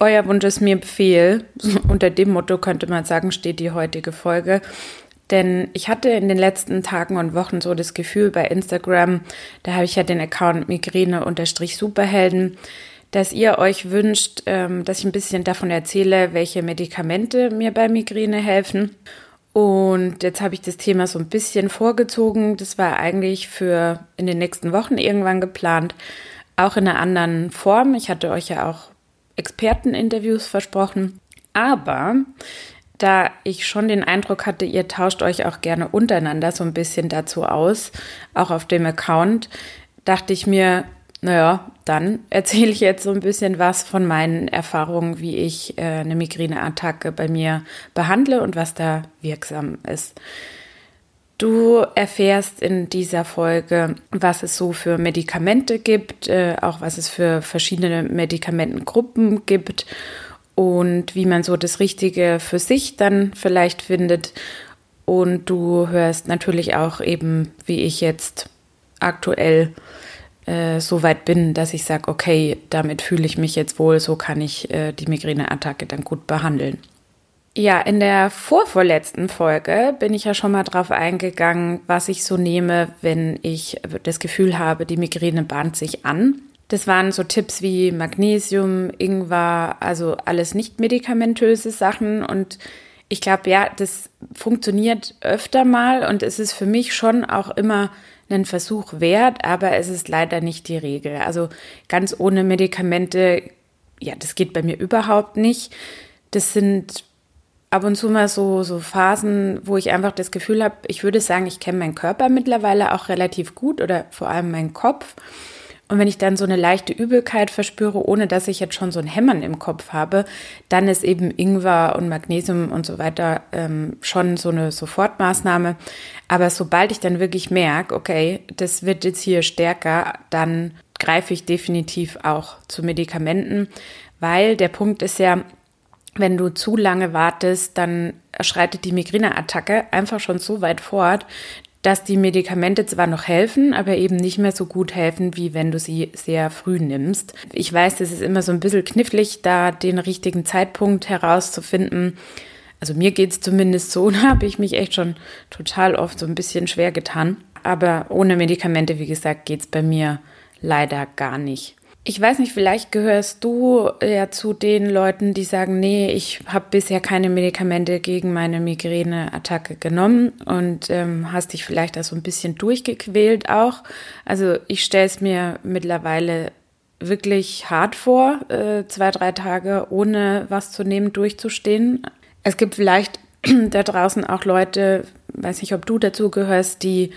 euer Wunsch ist mir Befehl. Unter dem Motto könnte man sagen, steht die heutige Folge. Denn ich hatte in den letzten Tagen und Wochen so das Gefühl bei Instagram, da habe ich ja den Account Migräne-Superhelden, dass ihr euch wünscht, ähm, dass ich ein bisschen davon erzähle, welche Medikamente mir bei Migräne helfen. Und jetzt habe ich das Thema so ein bisschen vorgezogen. Das war eigentlich für in den nächsten Wochen irgendwann geplant, auch in einer anderen Form. Ich hatte euch ja auch Experteninterviews versprochen. Aber da ich schon den Eindruck hatte, ihr tauscht euch auch gerne untereinander so ein bisschen dazu aus, auch auf dem Account, dachte ich mir, naja, dann erzähle ich jetzt so ein bisschen was von meinen Erfahrungen, wie ich äh, eine Migräneattacke bei mir behandle und was da wirksam ist. Du erfährst in dieser Folge, was es so für Medikamente gibt, äh, auch was es für verschiedene Medikamentengruppen gibt und wie man so das Richtige für sich dann vielleicht findet. Und du hörst natürlich auch eben, wie ich jetzt aktuell äh, so weit bin, dass ich sage, okay, damit fühle ich mich jetzt wohl, so kann ich äh, die Migräneattacke dann gut behandeln. Ja, in der vorvorletzten Folge bin ich ja schon mal drauf eingegangen, was ich so nehme, wenn ich das Gefühl habe, die Migräne bahnt sich an. Das waren so Tipps wie Magnesium, Ingwer, also alles nicht medikamentöse Sachen. Und ich glaube, ja, das funktioniert öfter mal und es ist für mich schon auch immer ein Versuch wert, aber es ist leider nicht die Regel. Also ganz ohne Medikamente, ja, das geht bei mir überhaupt nicht. Das sind ab und zu mal so, so Phasen, wo ich einfach das Gefühl habe, ich würde sagen, ich kenne meinen Körper mittlerweile auch relativ gut oder vor allem meinen Kopf. Und wenn ich dann so eine leichte Übelkeit verspüre, ohne dass ich jetzt schon so ein Hämmern im Kopf habe, dann ist eben Ingwer und Magnesium und so weiter ähm, schon so eine Sofortmaßnahme. Aber sobald ich dann wirklich merke, okay, das wird jetzt hier stärker, dann greife ich definitiv auch zu Medikamenten, weil der Punkt ist ja, wenn du zu lange wartest, dann schreitet die Migräneattacke einfach schon so weit fort, dass die Medikamente zwar noch helfen, aber eben nicht mehr so gut helfen, wie wenn du sie sehr früh nimmst. Ich weiß, das ist immer so ein bisschen knifflig, da den richtigen Zeitpunkt herauszufinden. Also mir geht es zumindest so, da habe ich mich echt schon total oft so ein bisschen schwer getan. Aber ohne Medikamente, wie gesagt, geht es bei mir leider gar nicht. Ich weiß nicht, vielleicht gehörst du ja zu den Leuten, die sagen, nee, ich habe bisher keine Medikamente gegen meine Migräneattacke genommen und ähm, hast dich vielleicht da so ein bisschen durchgequält auch. Also ich stelle es mir mittlerweile wirklich hart vor, äh, zwei, drei Tage ohne was zu nehmen durchzustehen. Es gibt vielleicht da draußen auch Leute, weiß nicht, ob du dazu gehörst, die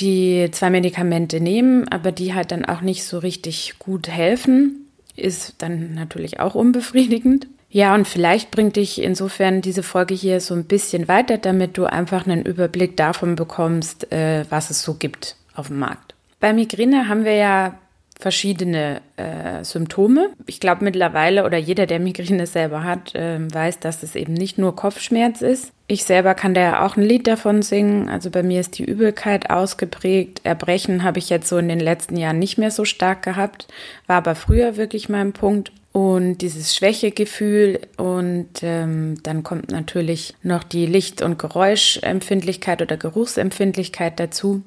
die zwei Medikamente nehmen, aber die halt dann auch nicht so richtig gut helfen, ist dann natürlich auch unbefriedigend. Ja, und vielleicht bringt dich insofern diese Folge hier so ein bisschen weiter, damit du einfach einen Überblick davon bekommst, äh, was es so gibt auf dem Markt. Bei Migräne haben wir ja verschiedene äh, Symptome. Ich glaube mittlerweile oder jeder, der Migräne selber hat, äh, weiß, dass es eben nicht nur Kopfschmerz ist. Ich selber kann da ja auch ein Lied davon singen. Also bei mir ist die Übelkeit ausgeprägt. Erbrechen habe ich jetzt so in den letzten Jahren nicht mehr so stark gehabt, war aber früher wirklich mein Punkt. Und dieses Schwächegefühl und ähm, dann kommt natürlich noch die Licht- und Geräuschempfindlichkeit oder Geruchsempfindlichkeit dazu.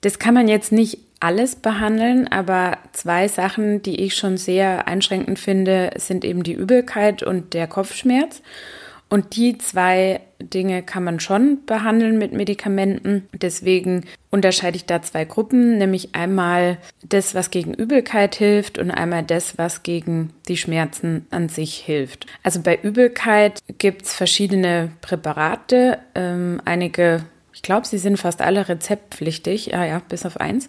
Das kann man jetzt nicht alles behandeln, aber zwei Sachen, die ich schon sehr einschränkend finde, sind eben die Übelkeit und der Kopfschmerz. Und die zwei Dinge kann man schon behandeln mit Medikamenten. Deswegen unterscheide ich da zwei Gruppen, nämlich einmal das, was gegen Übelkeit hilft und einmal das, was gegen die Schmerzen an sich hilft. Also bei Übelkeit gibt es verschiedene Präparate. Ähm, einige, ich glaube, sie sind fast alle rezeptpflichtig, ja, ja, bis auf eins.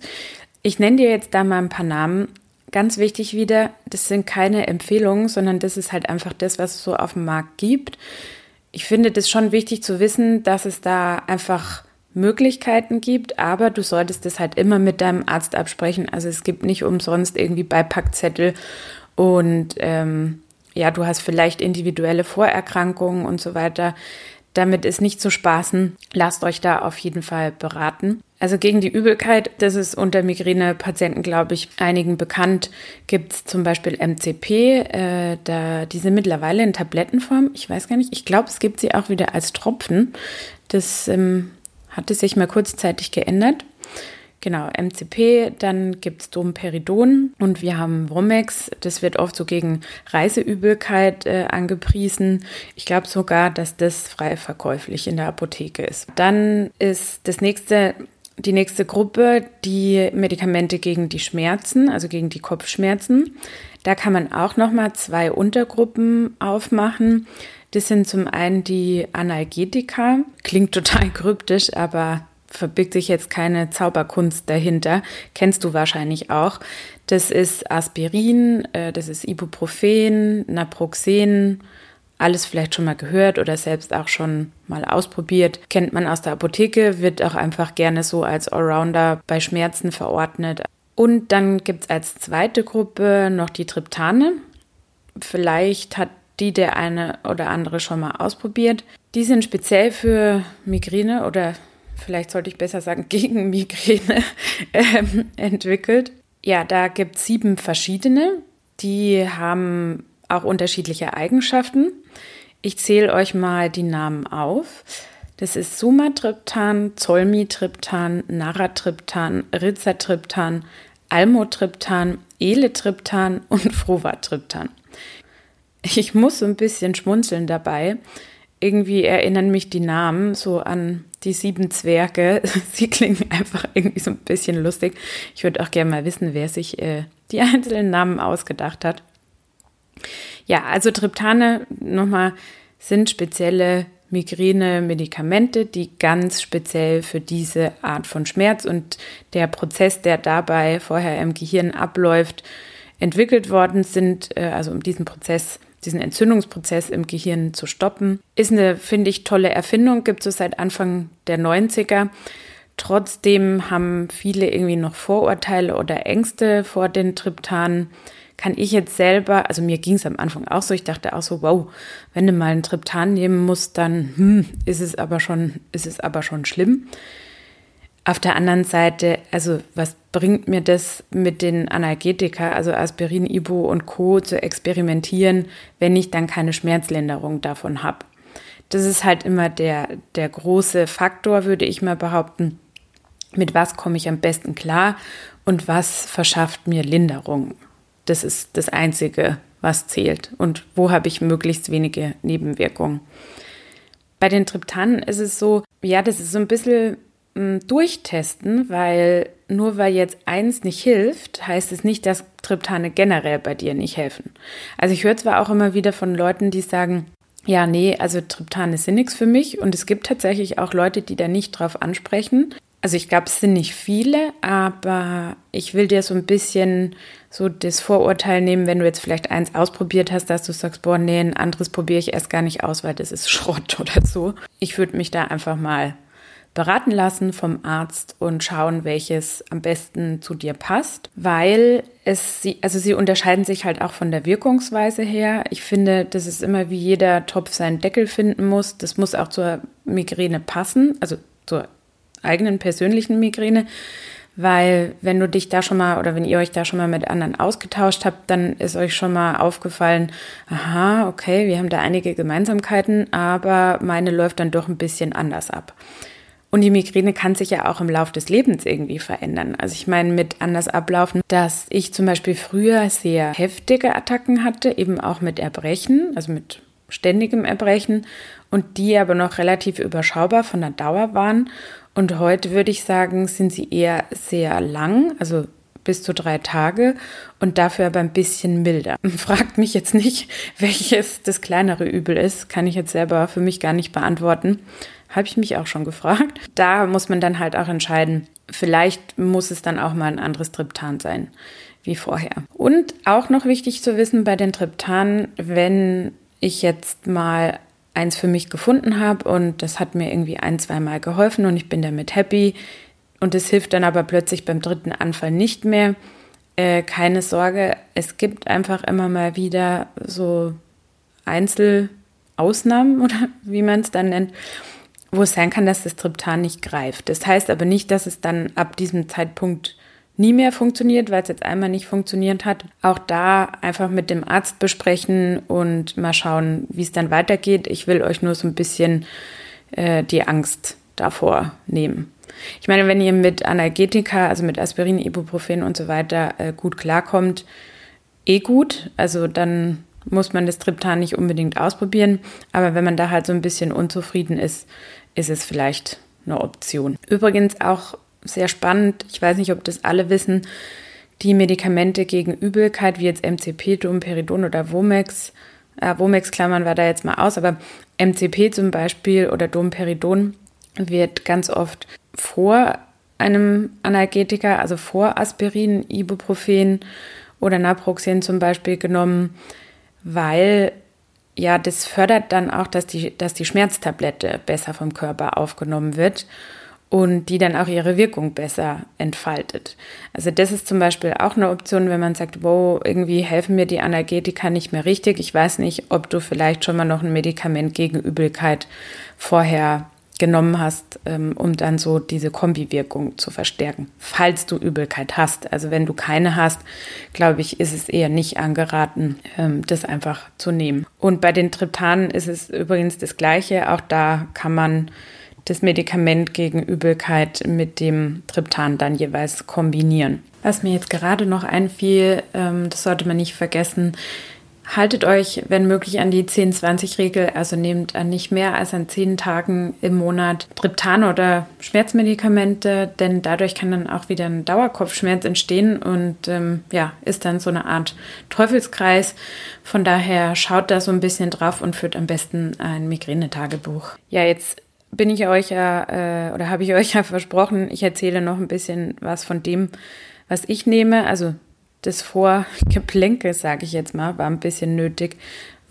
Ich nenne dir jetzt da mal ein paar Namen. Ganz wichtig wieder, das sind keine Empfehlungen, sondern das ist halt einfach das, was es so auf dem Markt gibt. Ich finde das schon wichtig zu wissen, dass es da einfach Möglichkeiten gibt, aber du solltest das halt immer mit deinem Arzt absprechen. Also es gibt nicht umsonst irgendwie Beipackzettel und ähm, ja, du hast vielleicht individuelle Vorerkrankungen und so weiter. Damit ist nicht zu spaßen. Lasst euch da auf jeden Fall beraten. Also gegen die Übelkeit, das ist unter Migränepatienten, glaube ich, einigen bekannt, gibt es zum Beispiel MCP, äh, da, die sind mittlerweile in Tablettenform. Ich weiß gar nicht, ich glaube, es gibt sie auch wieder als Tropfen. Das ähm, hatte sich mal kurzzeitig geändert. Genau, MCP, dann gibt es Domperidon und wir haben Womex. Das wird oft so gegen Reiseübelkeit äh, angepriesen. Ich glaube sogar, dass das frei verkäuflich in der Apotheke ist. Dann ist das nächste die nächste Gruppe die Medikamente gegen die Schmerzen, also gegen die Kopfschmerzen. Da kann man auch noch mal zwei Untergruppen aufmachen. Das sind zum einen die Analgetika. Klingt total kryptisch, aber verbirgt sich jetzt keine Zauberkunst dahinter. Kennst du wahrscheinlich auch. Das ist Aspirin, äh, das ist Ibuprofen, Naproxen, alles vielleicht schon mal gehört oder selbst auch schon mal ausprobiert. Kennt man aus der Apotheke, wird auch einfach gerne so als Allrounder bei Schmerzen verordnet. Und dann gibt es als zweite Gruppe noch die Triptane. Vielleicht hat die der eine oder andere schon mal ausprobiert. Die sind speziell für Migräne oder vielleicht sollte ich besser sagen gegen Migräne äh, entwickelt. Ja, da gibt es sieben verschiedene. Die haben auch unterschiedliche Eigenschaften. Ich zähle euch mal die Namen auf. Das ist Sumatriptan, Zolmitriptan, Naratriptan, Rizatriptan, Almotriptan, Eletriptan und Frovatriptan. Ich muss so ein bisschen schmunzeln dabei. Irgendwie erinnern mich die Namen so an die sieben Zwerge. Sie klingen einfach irgendwie so ein bisschen lustig. Ich würde auch gerne mal wissen, wer sich äh, die einzelnen Namen ausgedacht hat. Ja, also Triptane nochmal sind spezielle Migräne-Medikamente, die ganz speziell für diese Art von Schmerz und der Prozess, der dabei vorher im Gehirn abläuft, entwickelt worden sind, äh, also um diesen Prozess, diesen Entzündungsprozess im Gehirn zu stoppen. Ist eine, finde ich, tolle Erfindung, gibt es seit Anfang der 90er. Trotzdem haben viele irgendwie noch Vorurteile oder Ängste vor den Triptanen kann ich jetzt selber, also mir ging es am Anfang auch so, ich dachte auch so, wow, wenn du mal einen Triptan nehmen musst, dann hm, ist es aber schon, ist es aber schon schlimm. Auf der anderen Seite, also was bringt mir das mit den Analgetika, also Aspirin, Ibo und Co. zu experimentieren, wenn ich dann keine Schmerzlinderung davon habe? Das ist halt immer der, der große Faktor, würde ich mal behaupten. Mit was komme ich am besten klar und was verschafft mir Linderung? Das ist das Einzige, was zählt. Und wo habe ich möglichst wenige Nebenwirkungen? Bei den Triptanen ist es so, ja, das ist so ein bisschen mh, hm, durchtesten, weil nur weil jetzt eins nicht hilft, heißt es nicht, dass Triptane generell bei dir nicht helfen. Also ich höre zwar auch immer wieder von Leuten, die sagen, ja, nee, also Triptane sind nichts für mich. Und es gibt tatsächlich auch Leute, die da nicht drauf ansprechen. Also ich glaube, es sind nicht viele, aber ich will dir so ein bisschen so das Vorurteil nehmen, wenn du jetzt vielleicht eins ausprobiert hast, dass du sagst, boah, nee, ein anderes probiere ich erst gar nicht aus, weil das ist Schrott oder so. Ich würde mich da einfach mal beraten lassen vom Arzt und schauen, welches am besten zu dir passt, weil es sie, also sie unterscheiden sich halt auch von der Wirkungsweise her. Ich finde, das ist immer wie jeder Topf seinen Deckel finden muss. Das muss auch zur Migräne passen, also zur eigenen persönlichen Migräne. Weil wenn du dich da schon mal oder wenn ihr euch da schon mal mit anderen ausgetauscht habt, dann ist euch schon mal aufgefallen, aha, okay, wir haben da einige Gemeinsamkeiten, aber meine läuft dann doch ein bisschen anders ab. Und die Migräne kann sich ja auch im Laufe des Lebens irgendwie verändern. Also ich meine mit anders ablaufen, dass ich zum Beispiel früher sehr heftige Attacken hatte, eben auch mit Erbrechen, also mit ständigem Erbrechen und die aber noch relativ überschaubar von der Dauer waren und heute würde ich sagen, sind sie eher sehr lang, also bis zu drei Tage und dafür aber ein bisschen milder. Fragt mich jetzt nicht, welches das kleinere Übel ist, kann ich jetzt selber für mich gar nicht beantworten. Habe ich mich auch schon gefragt. Da muss man dann halt auch entscheiden, vielleicht muss es dann auch mal ein anderes Triptan sein wie vorher. Und auch noch wichtig zu wissen bei den Triptanen, wenn ich jetzt mal eins für mich gefunden habe und das hat mir irgendwie ein, zweimal geholfen und ich bin damit happy. Und es hilft dann aber plötzlich beim dritten Anfall nicht mehr. Äh, keine Sorge, es gibt einfach immer mal wieder so Einzelausnahmen oder wie man es dann nennt. Wo es sein kann, dass das Triptan nicht greift. Das heißt aber nicht, dass es dann ab diesem Zeitpunkt nie mehr funktioniert, weil es jetzt einmal nicht funktioniert hat. Auch da einfach mit dem Arzt besprechen und mal schauen, wie es dann weitergeht. Ich will euch nur so ein bisschen äh, die Angst davor nehmen. Ich meine, wenn ihr mit Analgetika, also mit Aspirin, Ibuprofen und so weiter äh, gut klarkommt, eh gut. Also dann muss man das Triptan nicht unbedingt ausprobieren. Aber wenn man da halt so ein bisschen unzufrieden ist, ist es vielleicht eine Option. Übrigens auch sehr spannend, ich weiß nicht, ob das alle wissen, die Medikamente gegen Übelkeit, wie jetzt MCP, Domperidon oder Womex, äh, Womex klammern wir da jetzt mal aus, aber MCP zum Beispiel oder Domperidon wird ganz oft vor einem Analgetiker, also vor Aspirin, Ibuprofen oder Naproxen zum Beispiel genommen, weil ja, das fördert dann auch, dass die, dass die Schmerztablette besser vom Körper aufgenommen wird und die dann auch ihre Wirkung besser entfaltet. Also das ist zum Beispiel auch eine Option, wenn man sagt, wow, irgendwie helfen mir die Analgetika nicht mehr richtig. Ich weiß nicht, ob du vielleicht schon mal noch ein Medikament gegen Übelkeit vorher genommen hast, ähm, um dann so diese Kombiwirkung zu verstärken, falls du Übelkeit hast. Also wenn du keine hast, glaube ich, ist es eher nicht angeraten, ähm, das einfach zu nehmen. Und bei den Triptanen ist es übrigens das Gleiche. Auch da kann man das Medikament gegen Übelkeit mit dem Triptan dann jeweils kombinieren. Was mir jetzt gerade noch einfiel, ähm, das sollte man nicht vergessen, haltet euch, wenn möglich, an die 10-20-Regel, also nehmt an nicht mehr als an 10 Tagen im Monat Triptan oder Schmerzmedikamente, denn dadurch kann dann auch wieder ein Dauerkopfschmerz entstehen und ähm, ja, ist dann so eine Art Teufelskreis. Von daher schaut da so ein bisschen drauf und führt am besten ein Migränetagebuch. Ja, jetzt bin ich euch ja, äh, oder habe ich euch ja versprochen, ich erzähle noch ein bisschen was von dem, was ich nehme. Also das Vorgeplänkel, sage ich jetzt mal, war ein bisschen nötig,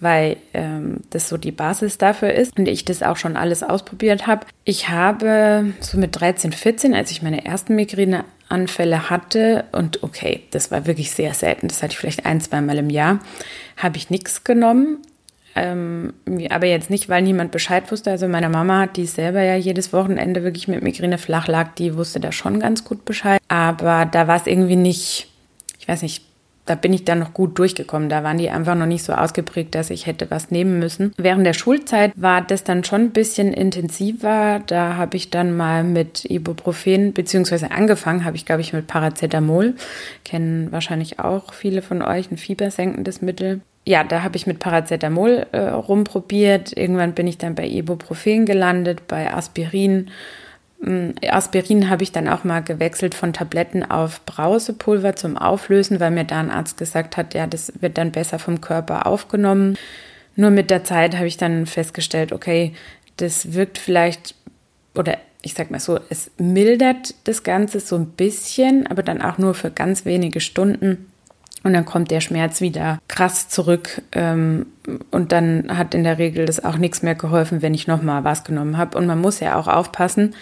weil ähm, das so die Basis dafür ist und ich das auch schon alles ausprobiert habe. Ich habe so mit 13, 14, als ich meine ersten Migräneanfälle hatte, und okay, das war wirklich sehr selten, das hatte ich vielleicht ein, zweimal im Jahr, habe ich nichts genommen. Ähm, aber jetzt nicht, weil niemand Bescheid wusste. Also meine Mama, die selber ja jedes Wochenende wirklich mit Migräne flach lag, die wusste da schon ganz gut Bescheid. Aber da war es irgendwie nicht, ich weiß nicht, da bin ich dann noch gut durchgekommen. Da waren die einfach noch nicht so ausgeprägt, dass ich hätte was nehmen müssen. Während der Schulzeit war das dann schon ein bisschen intensiver. Da habe ich dann mal mit Ibuprofen, beziehungsweise angefangen habe ich, glaube ich, mit Paracetamol. Kennen wahrscheinlich auch viele von euch ein fiebersenkendes Mittel ja, da habe ich mit Paracetamol äh, rumprobiert. Irgendwann bin ich dann bei Ibuprofen gelandet, bei Aspirin. Ähm, Aspirin habe ich dann auch mal gewechselt von Tabletten auf Brausepulver zum Auflösen, weil mir da ein Arzt gesagt hat, ja, das wird dann besser vom Körper aufgenommen. Nur mit der Zeit habe ich dann festgestellt, okay, das wirkt vielleicht oder ich sag mal so, es mildert das Ganze so ein bisschen, aber dann auch nur für ganz wenige Stunden. Und dann kommt der Schmerz wieder krass zurück. Ähm, und dann hat in der Regel das auch nichts mehr geholfen, wenn ich nochmal was genommen habe. Und man muss ja auch aufpassen,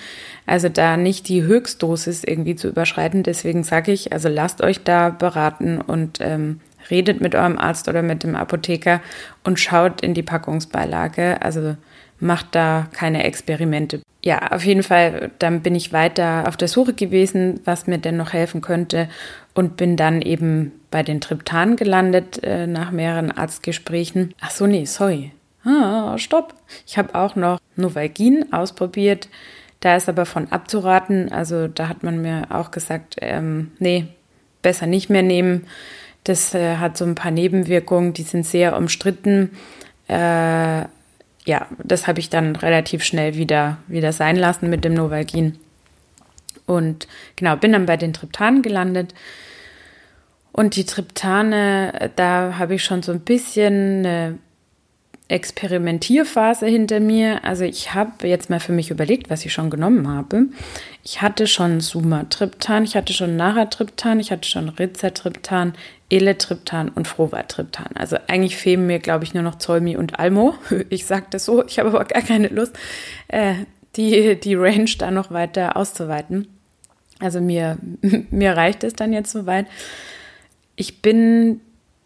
also da nicht die Höchstdosis irgendwie zu überschreiten. Deswegen sage ich, also lasst euch da beraten und ähm, redet mit eurem Arzt oder mit dem Apotheker und schaut in die Packungsbeilage. Also macht da keine Experimente. Ja, auf jeden Fall, dann bin ich weiter auf der Suche gewesen, was mir denn noch helfen könnte und bin dann eben bei den Triptanen gelandet äh, nach mehreren Arztgesprächen. Ach so, nee, sorry. Ah, stopp. Ich habe auch noch Novalgin ausprobiert. Da ist aber von abzuraten. Also da hat man mir auch gesagt, ähm, nee, besser nicht mehr nehmen. Das äh, hat so ein paar Nebenwirkungen, die sind sehr umstritten. Äh, ja, das habe ich dann relativ schnell wieder, wieder sein lassen mit dem Novalgin. Und genau, bin dann bei den Triptanen gelandet. Und die Triptane, da habe ich schon so ein bisschen eine Experimentierphase hinter mir. Also ich habe jetzt mal für mich überlegt, was ich schon genommen habe. Ich hatte schon Sumatriptan, ich hatte schon Naratriptan, ich hatte schon Rizatriptan, Eletriptan und Frovatriptan. Also eigentlich fehlen mir, glaube ich, nur noch Zolmi und Almo. Ich sage das so, ich habe aber gar keine Lust, äh, die, die Range da noch weiter auszuweiten. Also mir, mir reicht es dann jetzt soweit. Ich bin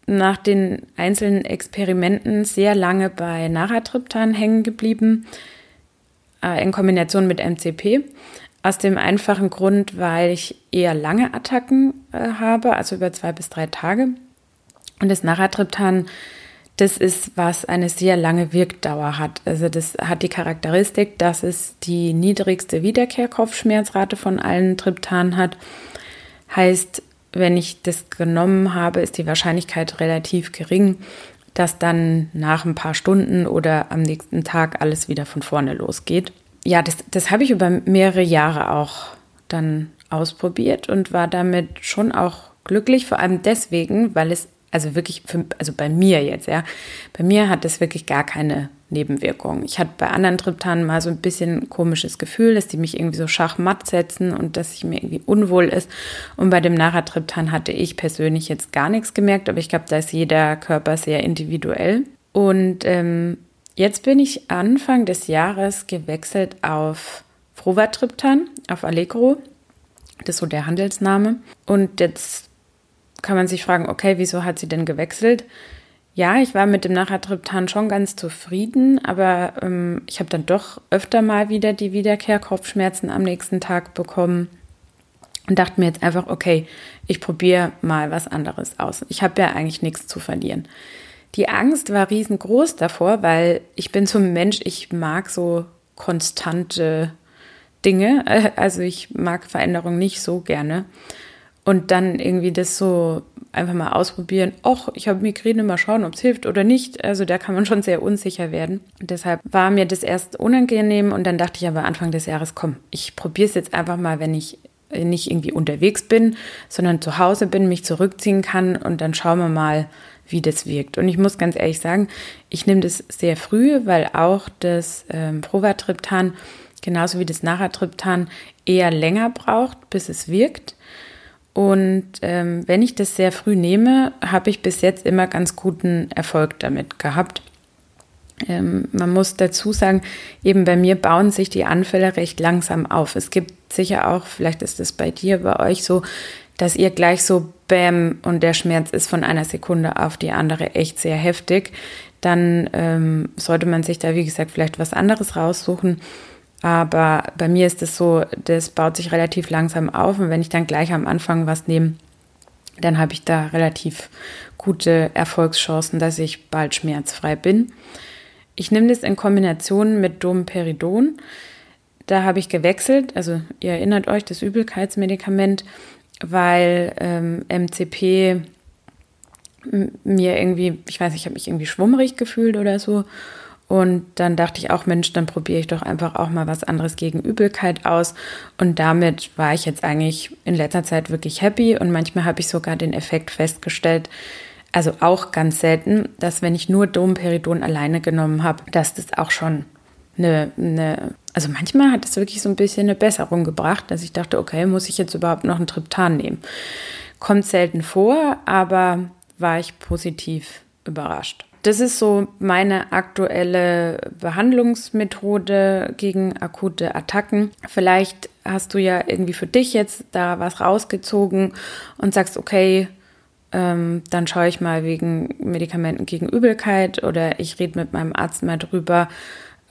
nach den einzelnen Experimenten sehr lange bei Naratriptan hängen geblieben. äh, in Kombination mit MCP. Aus dem einfachen Grund, weil ich eher lange Attacken äh, habe, also über zwei bis drei Tage. Und das Naratriptan, das ist, was eine sehr lange Wirkdauer hat. Also das hat die Charakteristik, dass es die niedrigste Wiederkehrkopfschmerzrate von allen Triptanen hat. Heißt, wenn ich das genommen habe, ist die Wahrscheinlichkeit relativ gering, dass dann nach ein paar Stunden oder am nächsten Tag alles wieder von vorne losgeht. Ja, das, das habe ich über mehrere Jahre auch dann ausprobiert und war damit schon auch glücklich, vor allem deswegen, weil es also wirklich, für, also bei mir jetzt, ja, bei mir hat das wirklich gar keine Nebenwirkungen. Ich hatte bei anderen Triptanen mal so ein bisschen ein komisches Gefühl, dass die mich irgendwie so schachmatt setzen und dass ich mir irgendwie unwohl ist. Und bei dem Naratriptan hatte ich persönlich jetzt gar nichts gemerkt, aber ich glaube, da ist jeder Körper sehr individuell. Und ähm, jetzt bin ich Anfang des Jahres gewechselt auf Frovatriptan, auf Allegro. Das ist so der Handelsname. Und jetzt kann man sich fragen, okay, wieso hat sie denn gewechselt? Ja, ich war mit dem Nachatriptan schon ganz zufrieden, aber ähm, ich habe dann doch öfter mal wieder die Wiederkehrkopfschmerzen am nächsten Tag bekommen und dachte mir jetzt einfach, okay, ich probiere mal was anderes aus. Ich habe ja eigentlich nichts zu verlieren. Die Angst war riesengroß davor, weil ich bin so ein Mensch, ich mag so konstante Dinge. Also ich mag Veränderungen nicht so gerne. Und dann irgendwie das so einfach mal ausprobieren. Och, ich habe Migräne, mal schauen, ob es hilft oder nicht. Also da kann man schon sehr unsicher werden. Deshalb war mir das erst unangenehm und dann dachte ich aber Anfang des Jahres, komm, ich probiere es jetzt einfach mal, wenn ich nicht irgendwie unterwegs bin, sondern zu Hause bin, mich zurückziehen kann und dann schauen wir mal, wie das wirkt. Und ich muss ganz ehrlich sagen, ich nehme das sehr früh, weil auch das ähm, Provatriptan genauso wie das Naratriptan eher länger braucht, bis es wirkt. Und ähm, wenn ich das sehr früh nehme, habe ich bis jetzt immer ganz guten Erfolg damit gehabt. Ähm, man muss dazu sagen, eben bei mir bauen sich die Anfälle recht langsam auf. Es gibt sicher auch, vielleicht ist es bei dir, bei euch so, dass ihr gleich so Bäm und der Schmerz ist von einer Sekunde auf die andere echt sehr heftig. Dann ähm, sollte man sich da, wie gesagt, vielleicht was anderes raussuchen. Aber bei mir ist es so, das baut sich relativ langsam auf und wenn ich dann gleich am Anfang was nehme, dann habe ich da relativ gute Erfolgschancen, dass ich bald schmerzfrei bin. Ich nehme das in Kombination mit Domperidon. Da habe ich gewechselt, also ihr erinnert euch, das Übelkeitsmedikament, weil ähm, MCP mir irgendwie, ich weiß, ich habe mich irgendwie schwummrig gefühlt oder so. Und dann dachte ich auch, Mensch, dann probiere ich doch einfach auch mal was anderes gegen Übelkeit aus. Und damit war ich jetzt eigentlich in letzter Zeit wirklich happy. Und manchmal habe ich sogar den Effekt festgestellt, also auch ganz selten, dass wenn ich nur Domperidon alleine genommen habe, dass das auch schon eine, eine, also manchmal hat es wirklich so ein bisschen eine Besserung gebracht, dass ich dachte, okay, muss ich jetzt überhaupt noch einen Triptan nehmen? Kommt selten vor, aber war ich positiv überrascht das ist so meine aktuelle Behandlungsmethode gegen akute Attacken. Vielleicht hast du ja irgendwie für dich jetzt da was rausgezogen und sagst, okay, ähm, dann schaue ich mal wegen Medikamenten gegen Übelkeit oder ich rede mit meinem Arzt mal drüber,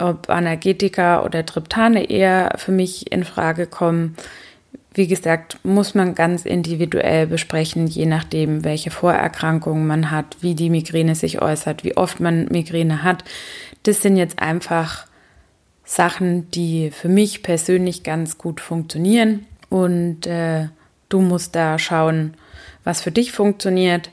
ob Analgetika oder Triptane eher für mich in Frage kommen. Wie gesagt, muss man ganz individuell besprechen, je nachdem, welche Vorerkrankungen man hat, wie die Migräne sich äußert, wie oft man Migräne hat. Das sind jetzt einfach Sachen, die für mich persönlich ganz gut funktionieren. Und äh, du musst da schauen, was für dich funktioniert.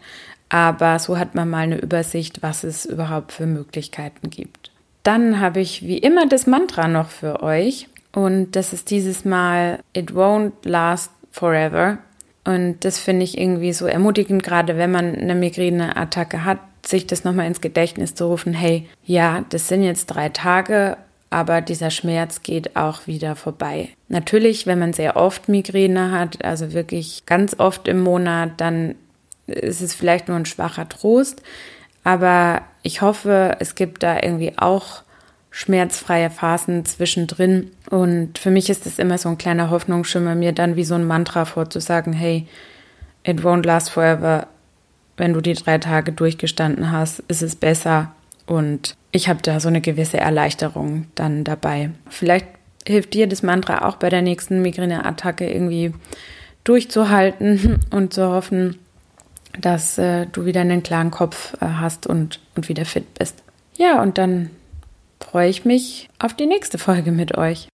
Aber so hat man mal eine Übersicht, was es überhaupt für Möglichkeiten gibt. Dann habe ich wie immer das Mantra noch für euch. Und das ist dieses Mal It won't last forever. Und das finde ich irgendwie so ermutigend, gerade wenn man eine Migräneattacke hat, sich das nochmal ins Gedächtnis zu rufen, hey, ja, das sind jetzt drei Tage, aber dieser Schmerz geht auch wieder vorbei. Natürlich, wenn man sehr oft Migräne hat, also wirklich ganz oft im Monat, dann ist es vielleicht nur ein schwacher Trost. Aber ich hoffe, es gibt da irgendwie auch schmerzfreie Phasen zwischendrin. Und für mich ist es immer so ein kleiner Hoffnungsschimmer, mir dann wie so ein Mantra vorzusagen, hey, it won't last forever. Wenn du die drei Tage durchgestanden hast, ist es besser. Und ich habe da so eine gewisse Erleichterung dann dabei. Vielleicht hilft dir das Mantra auch bei der nächsten Migräneattacke irgendwie durchzuhalten und zu hoffen, dass äh, du wieder einen klaren Kopf äh, hast und, und wieder fit bist. Ja, und dann freue ich mich auf die nächste Folge mit euch.